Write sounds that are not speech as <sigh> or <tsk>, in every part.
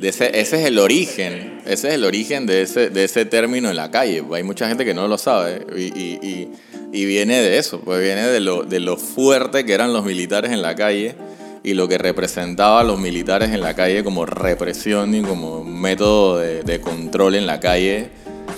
de ese, ese es el origen, ese es el origen de ese, de ese término en la calle. Hay mucha gente que no lo sabe y, y, y, y viene de eso, pues viene de lo, de lo fuerte que eran los militares en la calle y lo que representaba a los militares en la calle como represión y como método de, de control en la calle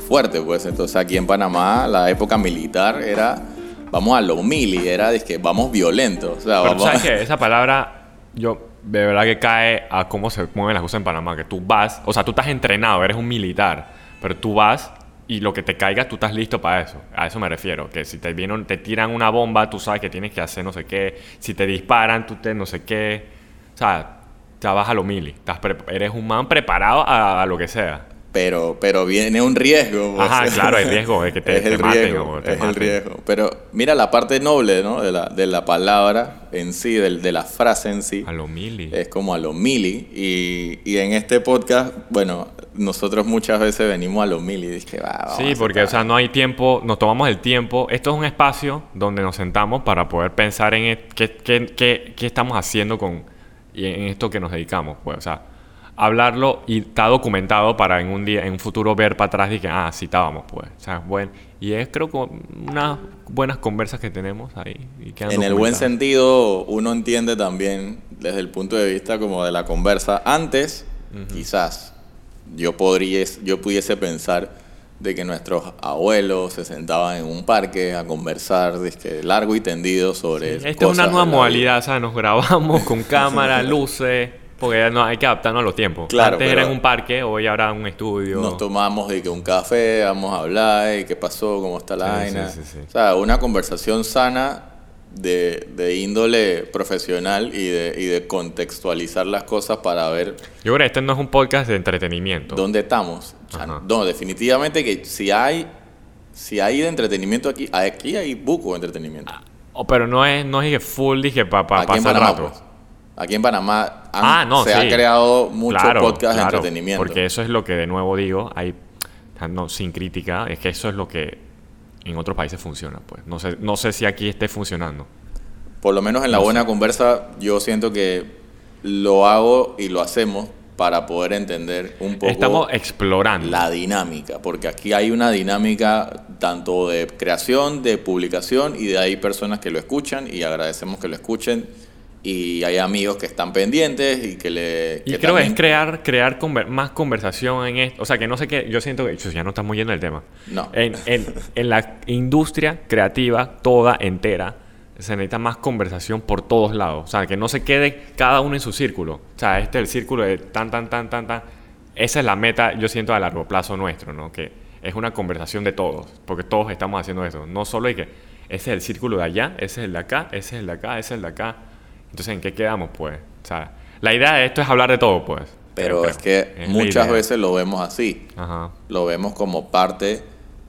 fuerte. Pues entonces aquí en Panamá la época militar era, vamos a lo mili, era de que vamos violentos. O sea, vamos sabes que esa palabra, yo de verdad que cae a cómo se mueven las cosas en Panamá. Que tú vas, o sea, tú estás entrenado, eres un militar, pero tú vas y lo que te caiga, tú estás listo para eso. A eso me refiero. Que si te vienen, te tiran una bomba, tú sabes que tienes que hacer no sé qué. Si te disparan, tú te no sé qué. O sea, ya vas a lo mili. Estás eres un man preparado a, a lo que sea. Pero, pero viene un riesgo. Ajá, claro, hay riesgo de que te, es el te maten riesgo, o te es el maten. riesgo. Pero mira la parte noble, ¿no? De la, de la palabra en sí, del- de, la frase en sí. A lo mili. Es como a lo mili. Y, y en este podcast, bueno, nosotros muchas veces venimos a lo mili. Dije, va, Sí, porque, o sea, no hay tiempo, nos tomamos el tiempo. Esto es un espacio donde nos sentamos para poder pensar en e- qué, qué- qué- qué estamos haciendo con en esto que nos dedicamos. Pues, o sea, hablarlo y está documentado para en un día, en un futuro ver para atrás y que, ah, sí estábamos, pues. O sea, bueno, y es creo que unas buenas conversas que tenemos ahí. Y En el buen sentido, uno entiende también desde el punto de vista como de la conversa. Antes, quizás, yo, podría, yo pudiese pensar de que nuestros abuelos se sentaban en un parque a conversar dizque, largo y tendido sobre Esta es una nueva modalidad, o sea, nos grabamos con <laughs> cámara, luces, porque no, hay que adaptarnos a los tiempos. Claro, Antes era en un parque, hoy habrá un estudio. Nos tomamos de que un café, vamos a hablar, y qué pasó, cómo está la vaina. sí, sí, sí. O sea, una conversación sana de, de índole profesional y de, y de contextualizar las cosas para ver Yo creo que este no es un podcast de entretenimiento. dónde estamos. O sea, Ajá. no, definitivamente que si hay, si hay de entretenimiento aquí, aquí hay buco de entretenimiento. Oh, pero no es, no es full, dije, para en pasar Panamá, rato. pues. Aquí en Panamá han- Ah, no, se sí. ha creado mucho Claro, podcast claro, de entretenimiento. Porque eso es lo que de nuevo digo, hay, no, sin crítica, es que eso es lo que en otros países funciona, pues. No sé, no sé si aquí esté funcionando. Por lo menos en la buena conversa, yo siento que lo hago y lo hacemos para poder entender un poco Estamos explorando. la dinámica, porque aquí hay una dinámica tanto de creación, de publicación y de hay personas que lo escuchan y agradecemos que lo escuchen y hay amigos que están pendientes y que le... Y que creo que es crear, crear conver- más conversación en esto. O sea, que no sé qué. Yo siento que ya no estamos yendo del tema. No. En, en- en la industria creativa, toda entera, se necesita más conversación por todos lados. O sea, que no se quede cada uno en su círculo. O sea, este es el círculo de tan, tan, tan, tan, tan. Esa es la meta, yo siento, a largo plazo nuestro, ¿no? Que es una conversación de todos. Porque todos estamos haciendo eso. No solo hay que. Ese es el círculo de allá, ese es el de acá, ese es el de acá, ese es el de acá. Entonces, ¿en qué quedamos, pues? O sea, la idea de esto es hablar de todo, pues. Pero Creo. es que Es muchas veces lo vemos así. Ajá. lo vemos como parte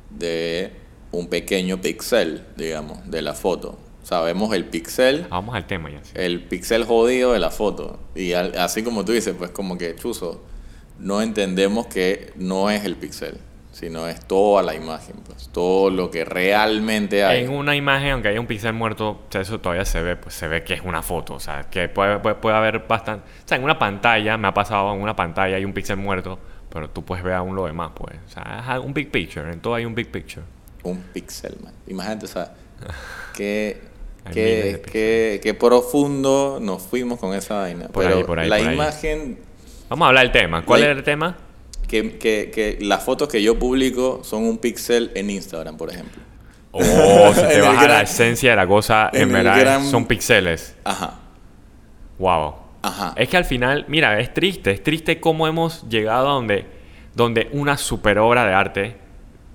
de un pequeño pixel, digamos, de la foto. Vemos el pixel, Vamos al tema ya. sí. el pixel jodido de la foto. Y al- así como tú dices, pues como que chuzo, no entendemos que no es el pixel, sino es toda la imagen, pues todo lo que realmente hay. En una imagen, aunque haya un pixel muerto, eso todavía se ve, pues se ve que es una foto. O sea, que puede, puede, puede haber bastante. O sea, en una pantalla, me ha pasado en una pantalla hay un pixel muerto, pero tú puedes ver aún lo demás, pues. O sea, es un big picture. En todo hay un big picture. Un pixel, man. Imagínate, o sea, <laughs> qué, Hay qué, qué- qué profundo nos fuimos con esa vaina. Por Pero ahí, por ahí, la por ahí. imagen Vamos a hablar del tema. ¿Cuál La- era el tema? Que, que, que las fotos que yo publico son un pixel en Instagram, por ejemplo. Oh, si te <laughs> En el vas a la esencia de la cosa, en, en verdad gran- son píxeles. Ajá, Wow. ajá. Es que al final, mira, es triste, es triste cómo hemos llegado a donde, donde una super obra de arte,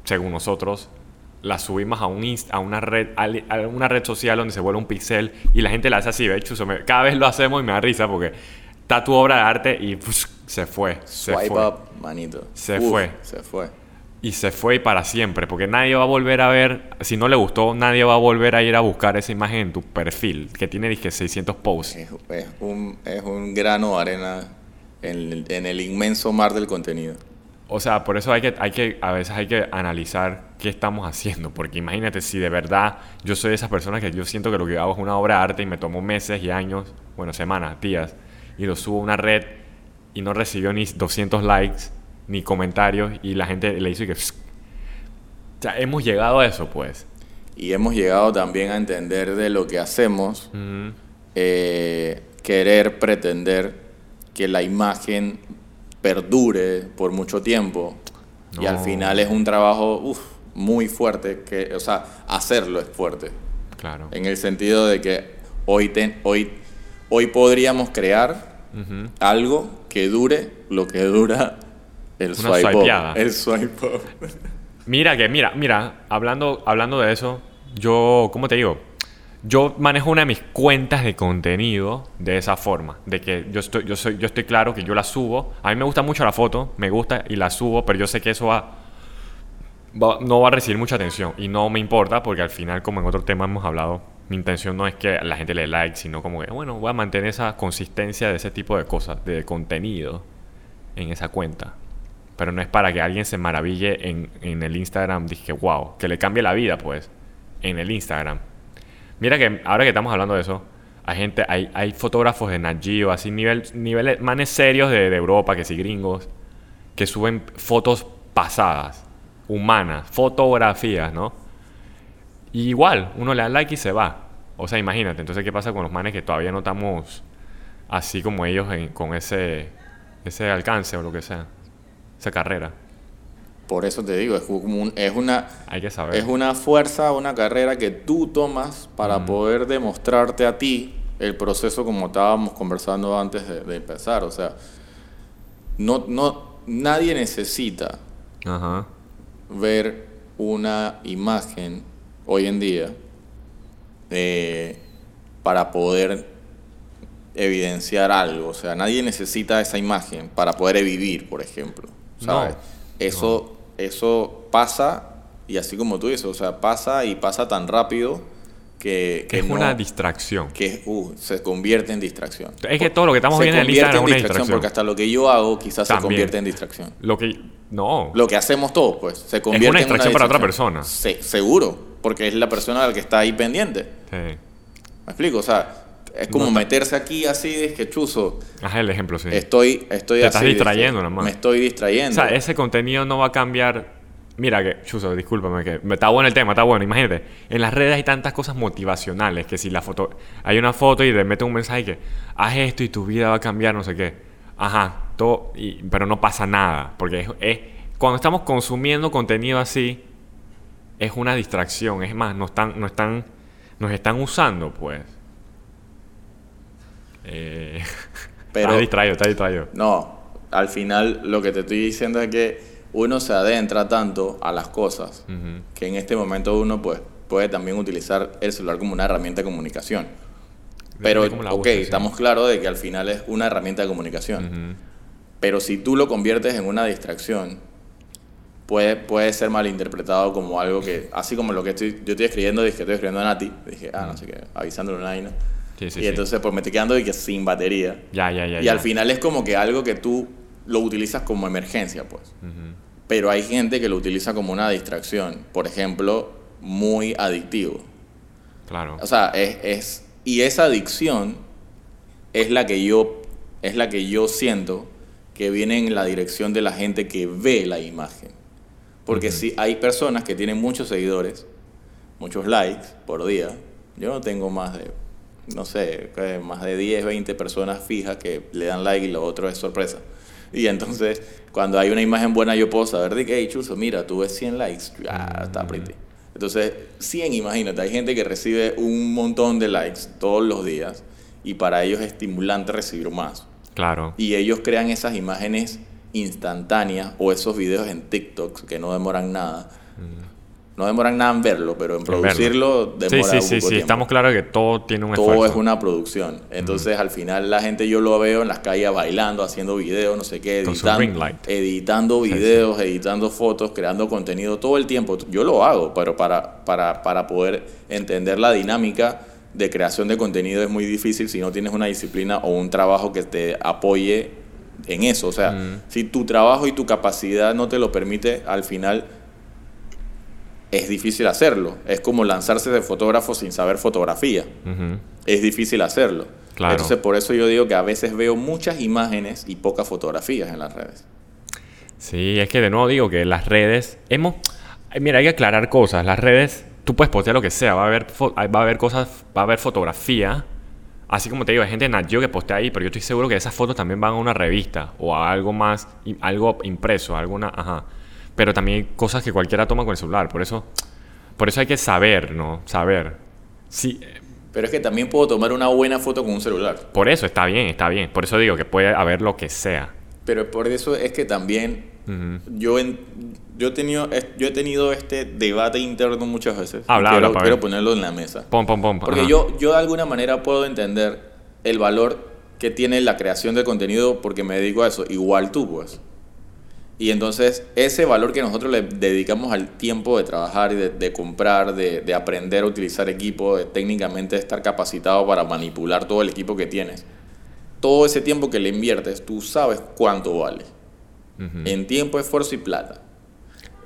según nosotros, la subimos a, un inst- a, una red, a, una red social donde se vuelve un pixel y la gente la hace así, de hecho, se me- cada vez lo hacemos y me da risa porque está tu obra de arte y psh, se fue, se Swipe fue. up, manito. Se Uf, fue. Se fue. Y se fue y para siempre, porque nadie va a volver a ver, si no le gustó, nadie va a volver a ir a buscar esa imagen en tu perfil, que tiene, dije, 600 posts. Es, es un, es un grano de arena en el, en el inmenso mar del contenido. O sea, por eso hay que, hay que, a veces hay que analizar qué estamos haciendo. Porque imagínate si de verdad yo soy de esas personas que yo siento que lo que hago es una obra de arte y me tomo meses y años, bueno, semanas, días, y lo subo a una red y no recibió ni 200 likes ni comentarios y la gente le hizo que... O sea, hemos llegado a eso, pues. Y hemos llegado también a entender de lo que hacemos, eh, querer pretender que la imagen perdure por mucho tiempo. Y al No. final es un trabajo uf, muy fuerte, que, o sea, hacerlo es fuerte. Claro. En el sentido de que hoy, ten- hoy, hoy podríamos crear algo que dure lo que dura el swipe up. El swipe up. Mira que, mira, mira, hablando, hablando de eso, yo, ¿cómo te digo? Yo manejo una de mis cuentas de contenido de esa forma, de que yo estoy, yo soy, yo estoy claro que yo la subo. A mí me gusta mucho la foto, me gusta y la subo, pero yo sé que eso va, va- no va a recibir mucha atención y no me importa porque al final, como en otro tema hemos hablado, mi intención no es que la gente le like, sino como que, bueno, voy a mantener esa consistencia de ese tipo de cosas, de contenido en esa cuenta. Pero no es para que alguien se maraville en, en el Instagram. Dije, wow, que le cambie la vida, pues, en el Instagram. Mira que ahora que estamos hablando de eso, hay gente, hay, hay fotógrafos de Nat Geo, así nivel, niveles manes serios de, de Europa, que sí gringos, que suben fotos pasadas, humanas, fotografías, ¿no? Y igual, uno le da like y se va. O sea, imagínate, entonces, ¿qué pasa con los manes que todavía no estamos así como ellos en- con ese, ese alcance o lo que sea? Esa carrera. Por eso te digo, es, como un- es una, Hay que saber. es una fuerza, una carrera que tú tomas para poder demostrarte a ti el proceso como estábamos conversando antes de, de empezar. O sea, no, no, nadie necesita Ajá. ver una imagen hoy en día eh, para poder evidenciar algo. O sea, nadie necesita esa imagen para poder vivir, por ejemplo. ¿sabes? No. Eso, eso pasa, y así como tú dices, o sea, pasa y pasa tan rápido que, que es no- una distracción. que uh, se convierte en distracción. Es que todo lo que estamos viendo en el Instagram es una distracción distracción. porque hasta lo que yo hago quizás se convierte en distracción. Lo que. No. Lo que hacemos todos, pues, se convierte en distracción para otra persona. Se- seguro, porque es la persona la que está ahí pendiente. Sí. ¿Me explico? O sea, es como No meterse aquí así, es que chuzo, Haz el ejemplo, sí. estoy, estoy Te así. estás distrayendo ¿viste? nada más. Me estoy O distrayendo. sea, ese contenido no va a cambiar. Mira que, Chuso, discúlpame, que está bueno el tema, está bueno. Imagínate, en las redes hay tantas cosas motivacionales que si la foto. Hay una foto y le mete un mensaje que haz esto y tu vida va a cambiar, no sé qué. Ajá, todo. y- pero no pasa nada. Porque es, es- cuando estamos consumiendo contenido así, es una distracción. Es más, nos están, nos están, nos están usando, pues. Eh, <laughs> Pero- estás distraído, estás distraído. No, al final lo que te estoy diciendo es que uno se adentra tanto a las cosas que en este momento uno pues, puede también utilizar el celular como una herramienta de comunicación. Pero, ok, sí. estamos claros de que al final es una herramienta de comunicación. Pero si tú lo conviertes en una distracción, puede, puede ser malinterpretado como algo que, así como lo que estoy, yo estoy escribiendo, dije, estoy escribiendo a Nati, dije, ah, no sé qué, avisándole una vaina. Sí, sí, y sí. entonces pues me estoy quedando que sin batería. Ya, ya, ya. y ya. al final es como que algo que tú lo utilizas como emergencia, pues. Pero hay gente que lo utiliza como una distracción, por ejemplo, muy adictivo. Claro. O sea, es, es- y esa adicción es la que yo es la que yo siento que viene en la dirección de la gente que ve la imagen. Porque si hay personas que tienen muchos seguidores, muchos likes por día, yo no tengo más de no sé, más de 10, 20 personas fijas que le dan like y lo otro es sorpresa. Y entonces, cuando hay una imagen buena, yo puedo saber de que, hey, Chuzo, mira, tuve 100 likes, ah, está pretty. Entonces, 100, imagínate, hay gente que recibe un montón de likes todos los días y para ellos es estimulante recibir más. Claro. Y ellos crean esas imágenes instantáneas o esos videos en TikTok que no demoran nada. No demoran nada en verlo, pero en Mm. producirlo demora sí, un sí, poco sí. tiempo Estamos claros que todo tiene un todo esfuerzo. es una producción. Entonces, al final, la gente yo lo veo en las calles bailando, haciendo videos, no sé qué, editando, editando Sí, sí. videos, editando fotos, creando contenido todo el tiempo. Yo lo hago, pero para, para, para poder entender la dinámica de creación de contenido es muy difícil si no tienes una disciplina o un trabajo que te apoye en eso. O sea, Mm. si tu trabajo y tu capacidad no te lo permite, al final es difícil hacerlo. Es como lanzarse de fotógrafo sin saber fotografía. Es difícil hacerlo. Claro. Entonces, por eso yo digo que a veces veo muchas imágenes y pocas fotografías en las redes. Sí, es que de nuevo digo que las redes hemos Ay, mira, hay que aclarar cosas. Las redes, tú puedes postear lo que sea, va a haber va a haber cosas, va a haber fotografía. Así como te digo, hay gente de Nat Geo que postea ahí, pero yo estoy seguro que esas fotos también van a una revista o a algo más, algo impreso, alguna, ajá. Pero también hay cosas que cualquiera toma con el celular, por eso, por eso hay que saber, ¿no? Saber. Sí, eh, Pero es que también puedo tomar una buena foto con un celular. por eso está bien, está bien. Por eso digo que puede haber lo que sea. Pero por eso es que también Ujú. yo, en- yo, he tenido, yo he tenido este debate interno muchas veces. Habla, quiero, habla, quiero ponerlo en la mesa. Pom, pom, pom. Porque ajá. yo, yo de alguna manera puedo entender el valor que tiene la creación de contenido porque me dedico a eso, igual tú pues. Y entonces ese valor que nosotros le dedicamos al tiempo de trabajar de, de comprar, de, de aprender a utilizar equipo, de técnicamente estar capacitado para manipular todo el equipo que tienes, todo ese tiempo que le inviertes, tú sabes cuánto vale. En tiempo, esfuerzo y plata.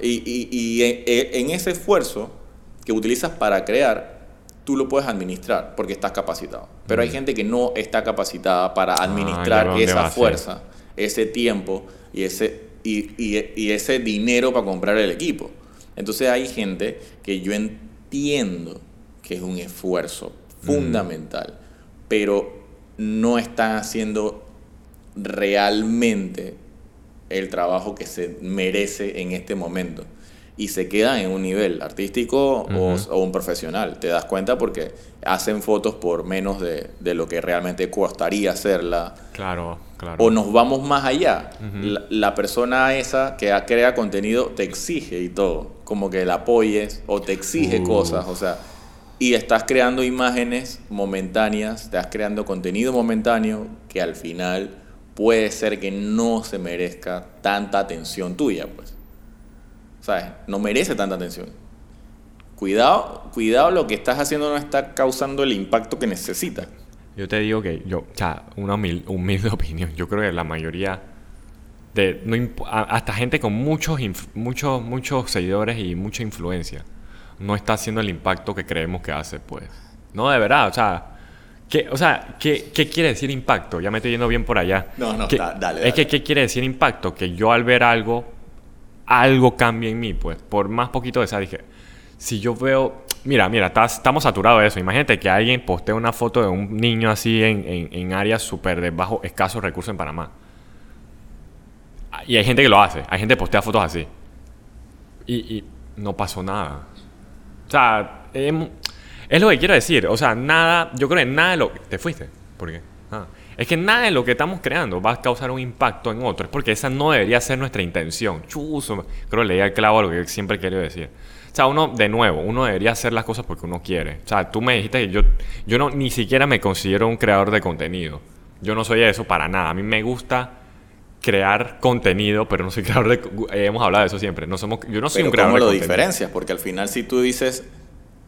Y, y- y en, en ese esfuerzo que utilizas para crear, tú lo puedes administrar porque estás capacitado. Pero hay gente que no está capacitada para ya administrar esa fuerza, ese tiempo y ese, y, y- y ese dinero para comprar el equipo. Entonces hay gente que yo entiendo que es un esfuerzo fundamental, pero no están haciendo realmente el trabajo que se merece en este momento. Y se quedan en un nivel artístico o- un profesional. Te das cuenta porque hacen fotos por menos de, de lo que realmente costaría hacerla. Claro, claro. O nos vamos más allá. La, la persona esa que crea contenido te exige y todo. Como que la apoyes o te exige cosas. O sea, y estás creando imágenes momentáneas, estás creando contenido momentáneo que al final puede ser que no se merezca tanta atención tuya, pues. ¿Sabes? No merece tanta atención. Cuidado, cuidado, lo que estás haciendo no está causando el impacto que necesita. Yo te digo que yo, o sea, una humil- humilde <laughs> opinión. Yo creo que la mayoría de no hasta gente con muchos muchos muchos seguidores y mucha influencia no está haciendo el impacto que creemos que hace, pues. No, de verdad, o sea, ¿qué, o sea, ¿qué, qué quiere decir impacto? Ya me estoy yendo bien por allá. No, no, ¿Qué- da- dale, Es que ¿qué quiere decir impacto? Que yo al ver algo algo cambia en mí, pues, por más poquito de esa dije, si yo veo, mira, mira, estás- estamos saturados de eso. Imagínate que alguien postea una foto de un niño así en, en, en áreas súper de bajo, escasos recursos en Panamá. Y hay gente que lo hace, hay gente que postea fotos así. Y, y no pasó nada. O sea, em, es lo que quiero decir. O sea, nada, yo creo que nada de lo... ¿Te fuiste? ¿Por qué? Ah. Es que nada de lo que estamos creando va a causar un impacto en otro. Es porque esa no debería ser nuestra intención. Chuzo. Creo que leía el clavo a lo que siempre he querido decir. O sea, uno, de nuevo, uno debería hacer las cosas porque uno quiere. O sea, tú me dijiste que yo, yo no, ni siquiera me considero un creador de contenido. Yo no soy eso para nada. A mí me gusta crear contenido, pero no soy <laughs> creador de... eh, hemos hablado de eso siempre. No somos, yo no soy Pero un creador ¿cómo de lo contenido. diferencias? Porque al final si tú dices,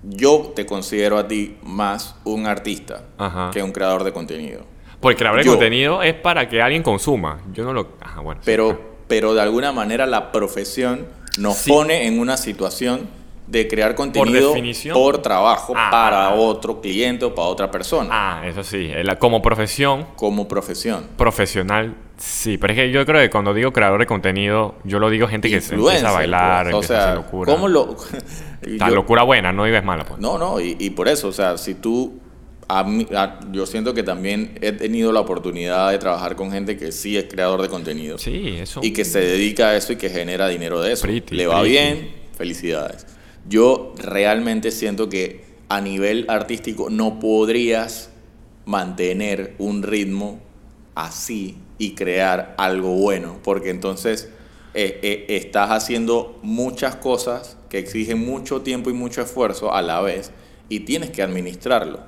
yo te considero a ti más un artista Ajá. que un creador de contenido. Porque creador de Yo. contenido es para que alguien consuma. Yo no lo... Ajá, bueno. sí. Pero, pero de alguna manera la profesión nos Sí. pone en una situación de crear contenido por trabajo Ah. para otro cliente o para otra persona, Ah, eso sí. eh, Como profesión, como profesión. profesional, sí. Pero es que yo creo que cuando digo creador de contenido, yo lo digo gente que se empieza a Influencer, bailar, pues. o empieza a sea, hacer locura. ¿cómo lo...? <laughs> <laughs> La yo- locura buena, no digas mala, pues. No, no, y, y por eso, o sea, si tú, a mí- a- yo siento que también he tenido la oportunidad de trabajar con gente que sí es creador de contenido Sí, eso. y que se dedica a eso y que genera dinero de eso. Pretty, Le va pretty. bien, felicidades. Yo realmente siento que a nivel artístico no podrías mantener un ritmo así y crear algo bueno, porque entonces eh, eh, estás haciendo muchas cosas que exigen mucho tiempo y mucho esfuerzo a la vez y tienes que administrarlo.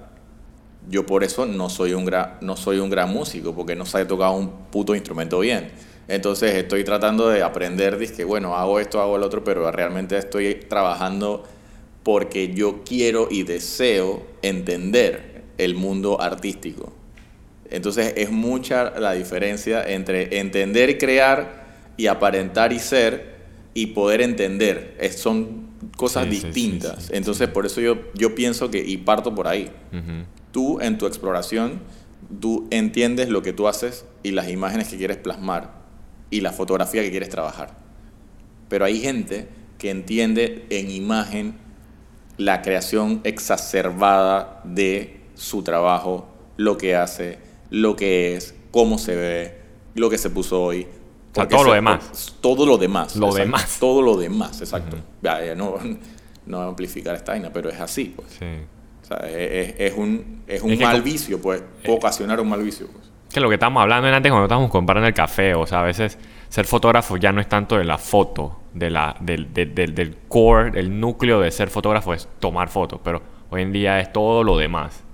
Yo por eso no soy un gran, no soy un gran músico, porque no sé tocar un puto instrumento bien. Entonces estoy tratando de aprender, que bueno, hago esto, hago el otro, pero realmente estoy trabajando porque yo quiero y deseo entender el mundo artístico. Entonces es mucha la diferencia entre entender y crear y aparentar y ser y poder entender. Es- son cosas Sí, distintas. sí, sí, Entonces, por eso yo, yo pienso que, y parto por ahí, tú en tu exploración, tú entiendes lo que tú haces y las imágenes que quieres plasmar y la fotografía que quieres trabajar. Pero hay gente que entiende en imagen la creación exacerbada de su trabajo, lo que hace, lo que es, cómo se ve, lo que se puso hoy. sea, Porque todo lo se- demás. Todo lo demás. Lo exacto. demás. Todo lo demás, exacto. Ya, ya, no, <laughs> no voy a amplificar esta vaina, pero es así. Pues. Sí. O sea, es, es- un, es un Es que mal com- vicio, pues. Puede ocasionar un mal vicio, pues. Que lo que estábamos hablando antes cuando estábamos comparando el café, o sea, a veces ser fotógrafo ya no es tanto de la foto, de la, del, del, del- del core, el núcleo de ser fotógrafo es tomar fotos, pero hoy en día es todo lo demás.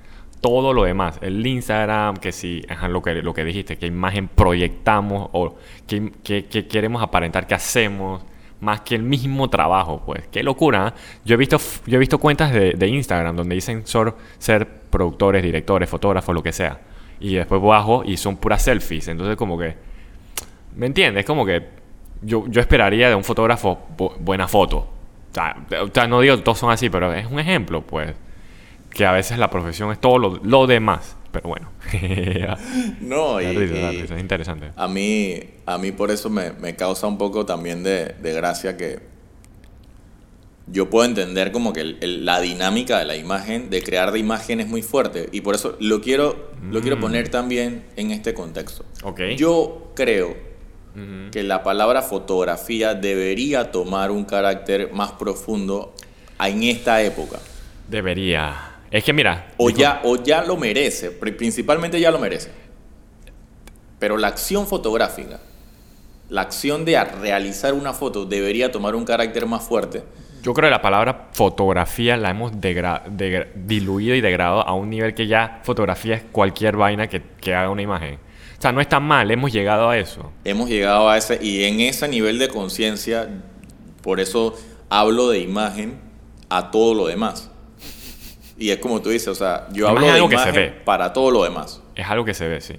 Todo lo demás. El Instagram, que si, ajá, lo que, lo que dijiste, qué imagen proyectamos o qué, qué- qué queremos aparentar que hacemos, más que el mismo trabajo, pues. Qué locura. ¿eh? Yo he visto, yo he visto cuentas de, Instagram donde dicen ser productores, directores, fotógrafos, lo que sea. Y después bajo y son puras selfies. Entonces como que... ¿Me entiendes? Como que yo, yo esperaría de un fotógrafo bu- buena foto. O sea, o sea, no digo todos son así, pero es un ejemplo, pues. Que a veces la profesión es todo lo, lo demás. Pero bueno. <laughs> No, y, risa, y risa, es interesante. a, mí, a mí por eso me, me causa un poco también de, de gracia que yo puedo entender como que el- el- la dinámica de la imagen, de crear de imagen es muy fuerte. Y por eso lo quiero, lo quiero poner también en este contexto. Mm. Ok. Yo creo que la palabra fotografía debería tomar un carácter más profundo en esta época. Debería. Es que mira. O ya, o ya lo merece, pri- principalmente ya lo merece. Pero la acción fotográfica, la acción de realizar una foto debería tomar un carácter más fuerte. Yo creo que la palabra fotografía la hemos diluido y degradado a un nivel que ya fotografía es cualquier vaina que, que haga una imagen. O sea, no está mal, hemos llegado a eso. Hemos llegado a ese, y en ese nivel de conciencia, por eso hablo de imagen a todo lo demás. Y es como tú dices, o sea, yo hablo de imagen para todo lo demás. Es algo que se ve, sí.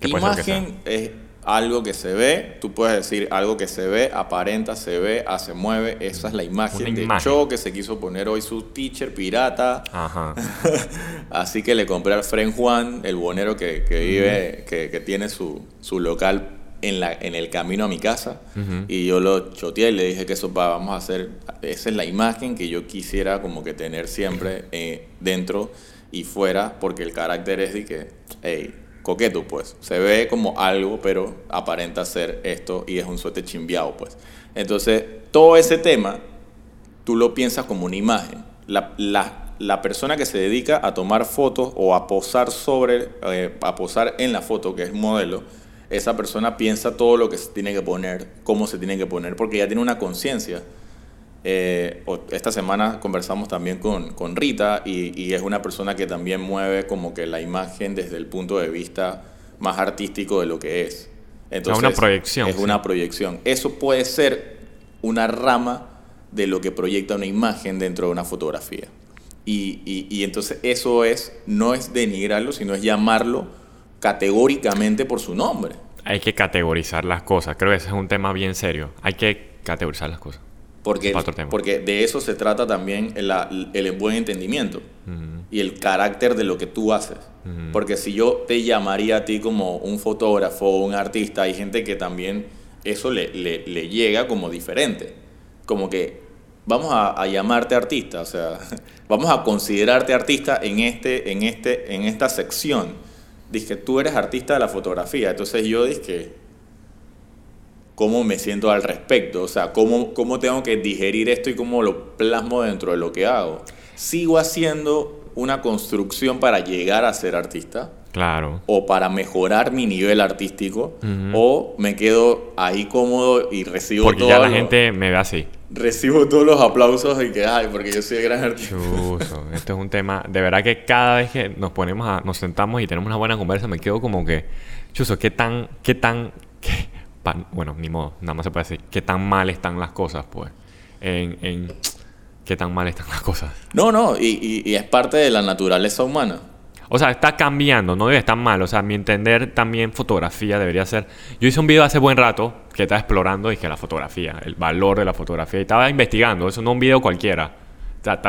Que. Imagen es algo que se ve, tú puedes decir algo que se ve, aparenta, se ve, hace mueve, esa es la imagen Una de imagen. Cho que se quiso poner hoy su teacher pirata, Ajá. <laughs> así que le compré al Fren Juan, el bonero que, que vive, que, que tiene su, su local en, la, en el camino a mi casa, y yo lo choteé y le dije que eso va, vamos a hacer, esa es la imagen que yo quisiera como que tener siempre eh, dentro y fuera, porque el carácter es de que, hey, coqueto pues, se ve como algo, pero aparenta ser esto y es un suete chimbiado pues. Entonces, todo ese tema, tú lo piensas como una imagen. La, la- la persona que se dedica a tomar fotos o a posar sobre, eh, a posar en la foto, que es modelo, esa persona piensa todo lo que se tiene que poner, cómo se tiene que poner, porque ya tiene una conciencia. Eh, esta semana conversamos también con, con Rita y, y es una persona que también mueve como que la imagen desde el punto de vista más artístico de lo que es. Entonces, una proyección, Es sí. una proyección. Eso puede ser una rama de lo que proyecta una imagen dentro de una fotografía. Y, y- y entonces eso es, no es denigrarlo, sino es llamarlo categóricamente por su nombre. Hay que categorizar las cosas. Creo que ese es un tema bien serio. Hay que categorizar las cosas. Porque, porque de eso se trata también el, el buen entendimiento y el carácter de lo que tú haces. Ujú. Porque si yo te llamaría a ti como un fotógrafo o un artista, hay gente que también eso le, le- le llega como diferente. Como que vamos a, a llamarte artista, o sea, <laughs> vamos a considerarte artista en, este, en, este, en esta sección. Dije, tú eres artista de la fotografía. Entonces yo dije, cómo me siento al respecto, o sea, cómo, cómo tengo que digerir esto y cómo lo plasmo dentro de lo que hago. Sigo haciendo una construcción para llegar a ser artista Claro. o para mejorar mi nivel artístico Ujú. o me quedo ahí cómodo y recibo Porque todo ya la lo- gente me ve así. recibo todos los aplausos y que ay porque yo soy el gran artista. Chuzo, esto es un tema. De verdad que cada vez que nos ponemos a, nos sentamos y tenemos una buena conversa, me quedo como que, Chuzo, qué tan, qué tan, qué- bueno, ni modo, nada más se puede decir, qué tan mal están las cosas, pues. En, en <tsk> qué tan mal están las cosas. No, no, y, y- y es parte de la naturaleza humana. O sea, está cambiando, no debe estar mal. O sea, mi entender también fotografía debería ser... Yo hice un video hace buen rato que estaba explorando y que la fotografía, el valor de la fotografía. Y estaba investigando, eso no un video cualquiera.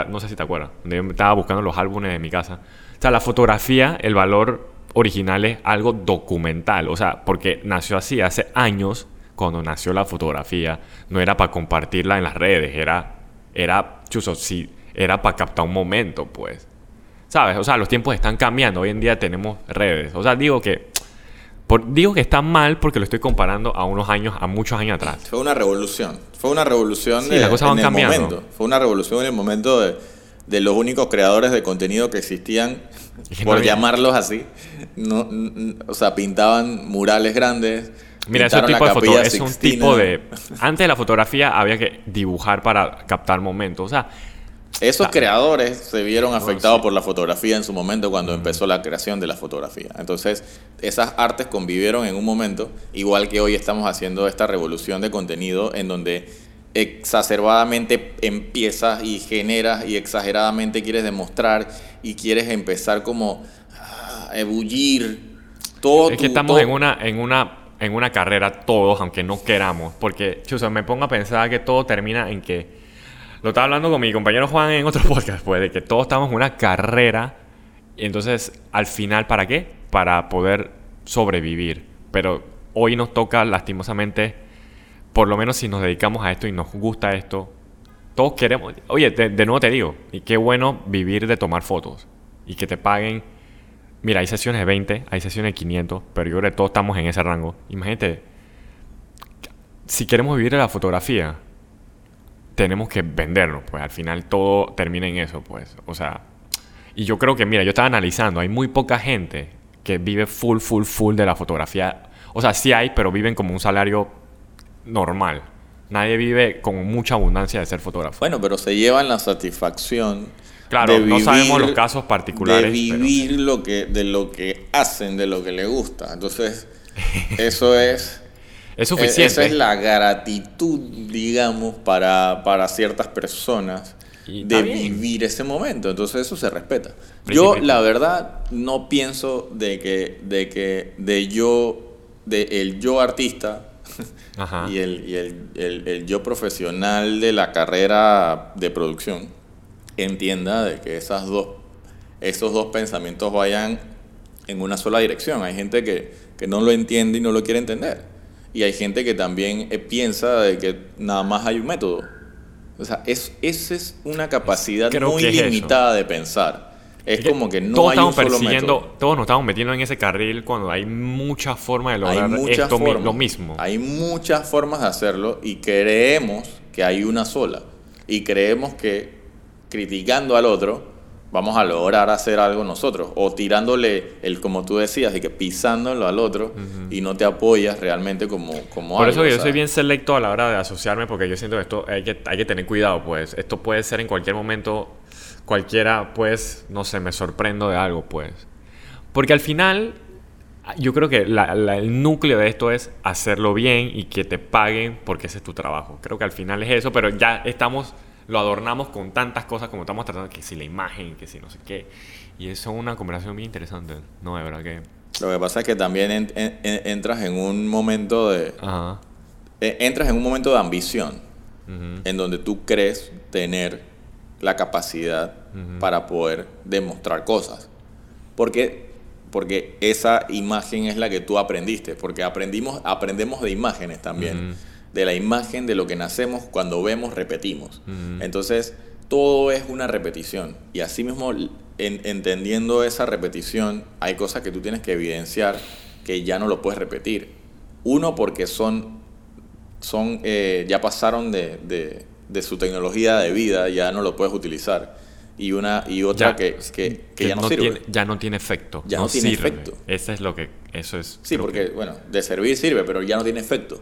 no sé si te acuerdas. Estaba buscando los álbumes de mi casa. O sea, la fotografía, el valor original es algo documental. O sea, porque nació así hace años, cuando nació la fotografía. No era para compartirla en las redes, era... Era, chuso, sí, era para captar un momento, pues. ¿Sabes? O sea, los tiempos están cambiando. Hoy en día tenemos redes. O sea, digo que. digo que está mal porque lo estoy comparando a unos años, a muchos años atrás. Fue una revolución. Fue una revolución de, en el momento. Fue una revolución en el momento de, los únicos creadores de contenido que existían, por llamarlos así. No, o sea, pintaban murales grandes. Mira, ese tipo de foto es un tipo de. Antes de la fotografía había que dibujar para captar momentos. O sea, esos creadores se vieron afectados por la fotografía en su momento cuando empezó la creación de la fotografía. Entonces, esas artes convivieron en un momento, igual que hoy estamos haciendo esta revolución de contenido en donde exacerbadamente empiezas y generas y exageradamente quieres demostrar y quieres empezar como a ebullir todo. Es que estamos en una en una en una carrera todos, aunque no queramos, porque chusa, me pongo a pensar que todo termina en que lo estaba hablando con mi compañero Juan en otro <laughs> podcast, pues, de que todos estamos en una carrera. Y entonces, al final, ¿para qué? Para poder sobrevivir. Pero hoy nos toca, lastimosamente, por lo menos si nos dedicamos a esto y nos gusta esto, todos queremos. Oye, de, nuevo te digo, y qué bueno vivir de tomar fotos y que te paguen. Mira, hay sesiones de 20, hay sesiones de 500, pero yo creo que todos estamos en ese rango. Imagínate, si queremos vivir de la fotografía, tenemos que venderlo, pues al final todo termina en eso, pues. O sea, y yo creo que, mira, yo estaba analizando, hay muy poca gente que vive full, full, full de la fotografía. O sea, sí hay, pero viven como un salario normal. Nadie vive con mucha abundancia de ser fotógrafo. Bueno, pero se llevan la satisfacción. Claro, de no sabemos los casos particulares. De vivir lo que, de lo que hacen, de lo que les gusta. Entonces, <laughs> eso es es suficiente. Esa es la gratitud, digamos, para, para ciertas personas de vivir ese momento. Entonces eso se respeta. Yo, la verdad, no pienso de que, de que, de yo, de el yo artista <laughs> y, el, y el, el, yo profesional de la carrera de producción entienda de que esas dos, esos dos pensamientos vayan en una sola dirección. Hay gente que, que no lo entiende y no lo quiere entender. Y hay gente que también eh, piensa de que nada más hay un método. O sea, es, esa es una capacidad muy limitada de pensar. Es, como que no hay un solo método. Todos nos estamos metiendo en ese carril cuando hay muchas formas de lograr esto lo mismo. Hay muchas formas de hacerlo y creemos que hay una sola. Y creemos que criticando al otro vamos a lograr hacer algo nosotros. O tirándole, el como tú decías, de que pisándolo al otro y no te apoyas realmente como, como Por eso yo soy bien selecto a la hora de asociarme porque yo siento que esto hay que, hay que tener cuidado, pues. Esto puede ser en cualquier momento, cualquiera, pues, no sé, me sorprendo de algo, pues. Porque al final, yo creo que el núcleo de esto es hacerlo bien y que te paguen porque ese es tu trabajo. Creo que al final es eso, pero ya estamos lo adornamos con tantas cosas como estamos tratando, que si la imagen, que si no sé qué. Y eso es una conversación bien interesante, ¿no? De verdad que... Lo que pasa es que también entras en un momento de... E, entras en un momento de ambición, en donde tú crees tener la capacidad para poder demostrar cosas. Porque, porque esa imagen es la que tú aprendiste, porque aprendimos, aprendemos de imágenes también de la imagen de lo que nacemos, cuando vemos, repetimos. Entonces, todo es una repetición. Y así mismo, entendiendo esa repetición, hay cosas que tú tienes que evidenciar que ya no lo puedes repetir. Uno, porque son, son eh, ya pasaron de, su tecnología de vida, ya no lo puedes utilizar. Y una y otra que, que, ya no, sirve. Tiene, ya no tiene efecto. Ya no, tiene efecto. Eso es lo que... Eso es... Sí, porque, bueno, de servir sirve, pero ya no tiene efecto.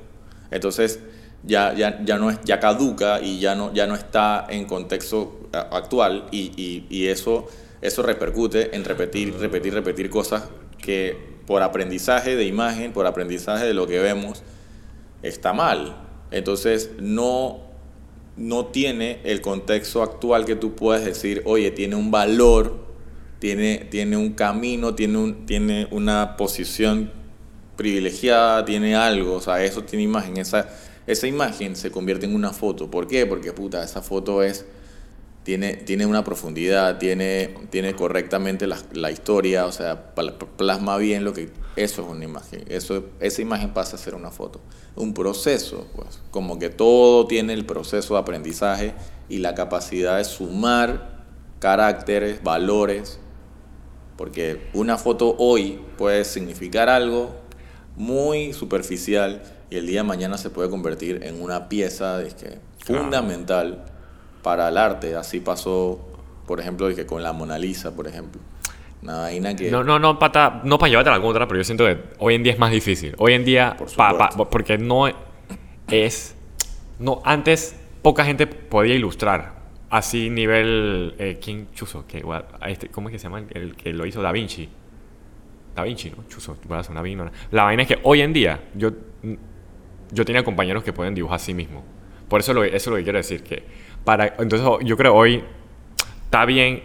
Entonces ya, ya, ya, no es, ya caduca y ya no, ya no está en contexto actual y, y, eso, eso repercute en repetir, repetir, repetir cosas que por aprendizaje de imagen, por aprendizaje de lo que vemos, está mal. Entonces no, no tiene el contexto actual que tú puedes decir, oye, tiene un valor tiene, tiene un camino, tiene, un, tiene una posición privilegiada, tiene algo, o sea, eso tiene imagen, esa, esa imagen se convierte en una foto. ¿Por qué? Porque puta, esa foto es tiene, tiene una profundidad, tiene, tiene correctamente la, la, historia, o sea, plasma bien lo que... Eso es una imagen, eso, esa imagen pasa a ser una foto. Un proceso, pues, como que todo tiene el proceso de aprendizaje y la capacidad de sumar caracteres, valores, porque una foto hoy puede significar algo muy superficial y el día de mañana se puede convertir en una pieza de que, fundamental para el arte. Así pasó, por ejemplo, que con la Mona Lisa, por ejemplo. Una vaina que... No, no, no, pata, no para llevarte a la contra, pero yo siento que hoy en día es más difícil. Hoy en día, porque no es... No, antes poca gente podía ilustrar. Así nivel... Eh, ¿Quién chuzo? ¿Qué, este, ¿Cómo es que se llama el que lo hizo Da Vinci? Da Vinci, ¿no? Chuzo, una vino. La vaina es que hoy en día yo, yo tenía compañeros que pueden dibujar a sí mismos. Por eso, lo, eso es lo que quiero decir, que para, entonces yo creo hoy está bien,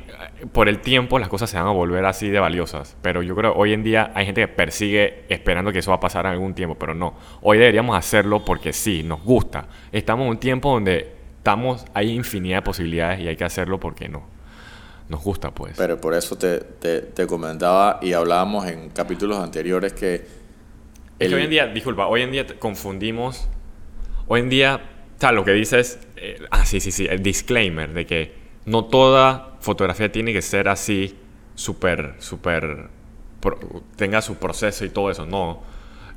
por el tiempo las cosas se van a volver así de valiosas, pero yo creo hoy en día hay gente que persigue esperando que eso va a pasar en algún tiempo, pero no, hoy deberíamos hacerlo porque sí, nos gusta. Estamos en un tiempo donde estamos, hay infinidad de posibilidades y hay que hacerlo porque no. Nos gusta, pues. Pero por eso te, te, te comentaba y hablábamos en capítulos anteriores que... Es que hoy en día, disculpa, hoy en día confundimos, hoy en día o sea, lo que dice es, eh, ah, sí, sí, sí, el disclaimer de que no toda fotografía tiene que ser así, súper, súper, tenga su proceso y todo eso, no.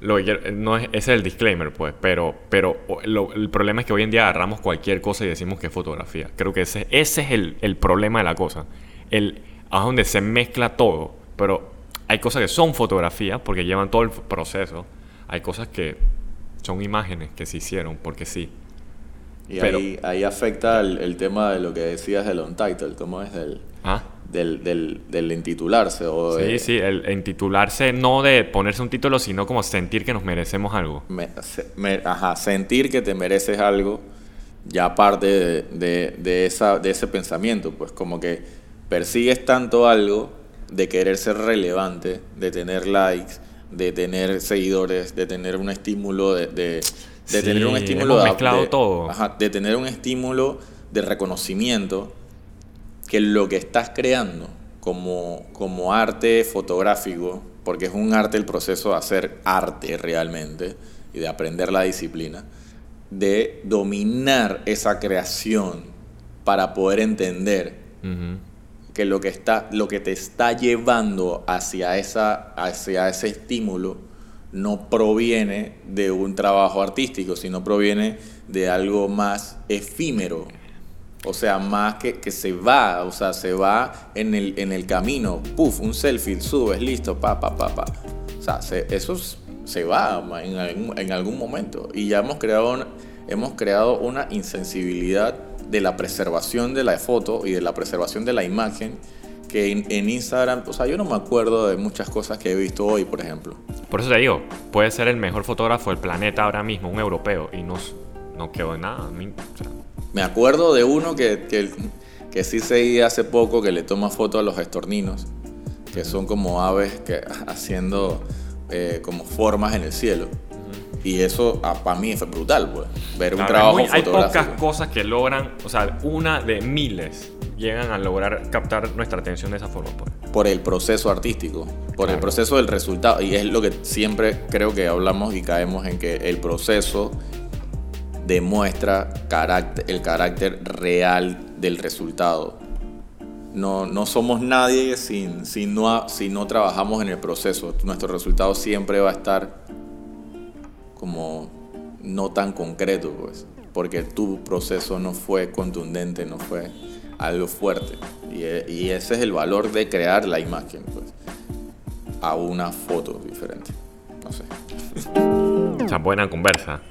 Lo no es, ese es el disclaimer, pues, pero, pero el problema es que hoy en día agarramos cualquier cosa y decimos que es fotografía. Creo que ese, ese es el, el problema de la cosa. El, a donde se mezcla todo, pero hay cosas que son fotografía porque llevan todo el proceso. Hay cosas que son imágenes que se hicieron porque sí. Y ahí, ahí, afecta el, tema de lo que decías del on-title, ¿cómo es? Del, ¿Ah? del, del, del, intitularse. O sí, sí, el intitularse no de ponerse un título, sino como sentir que nos merecemos algo. ajá, sentir que te mereces algo, ya parte de, de, de, esa, de ese pensamiento, pues como que persigues tanto algo de querer ser relevante, de tener likes, de tener seguidores, de tener un estímulo de de tener un estímulo de, todo. de tener un estímulo de reconocimiento que lo que estás creando como, como arte fotográfico, porque es un arte el proceso de hacer arte realmente y de aprender la disciplina, de dominar esa creación para poder entender que lo que está lo que te está llevando hacia esa hacia ese estímulo no proviene de un trabajo artístico, sino proviene de algo más efímero. O sea, más que, que se va, o sea, se va en el, en el camino. Puf, un selfie, subes, listo, pa, pa, pa, pa. O sea, eso se va en, en, algún momento. Y ya hemos creado, hemos creado una insensibilidad de la preservación de la foto y de la preservación de la imagen que en, Instagram, o sea, yo no me acuerdo de muchas cosas que he visto hoy, por ejemplo. Por eso te digo, puede ser el mejor fotógrafo del planeta ahora mismo, un europeo, y no, no quedó en nada. Me acuerdo de uno que, que, que sí seguí hace poco que le toma fotos a los estorninos, que son como aves que haciendo eh, como formas en el cielo. Y eso ah, para mí fue brutal, pues. Ver un trabajo Hay pocas cosas que logran, o sea, una de miles llegan a lograr captar nuestra atención de esa forma. Pues. Por el proceso artístico, por el proceso del resultado. Y es lo que siempre creo que hablamos y caemos en que el proceso demuestra carácter, el carácter real del resultado. No, no somos nadie sin, si, no, si no trabajamos en el proceso. Nuestro resultado siempre va a estar como no tan concreto, pues, porque tu proceso no fue contundente, no fue algo fuerte. Y, ese es el valor de crear la imagen, pues, a una foto diferente. No sé. Esa buena conversa.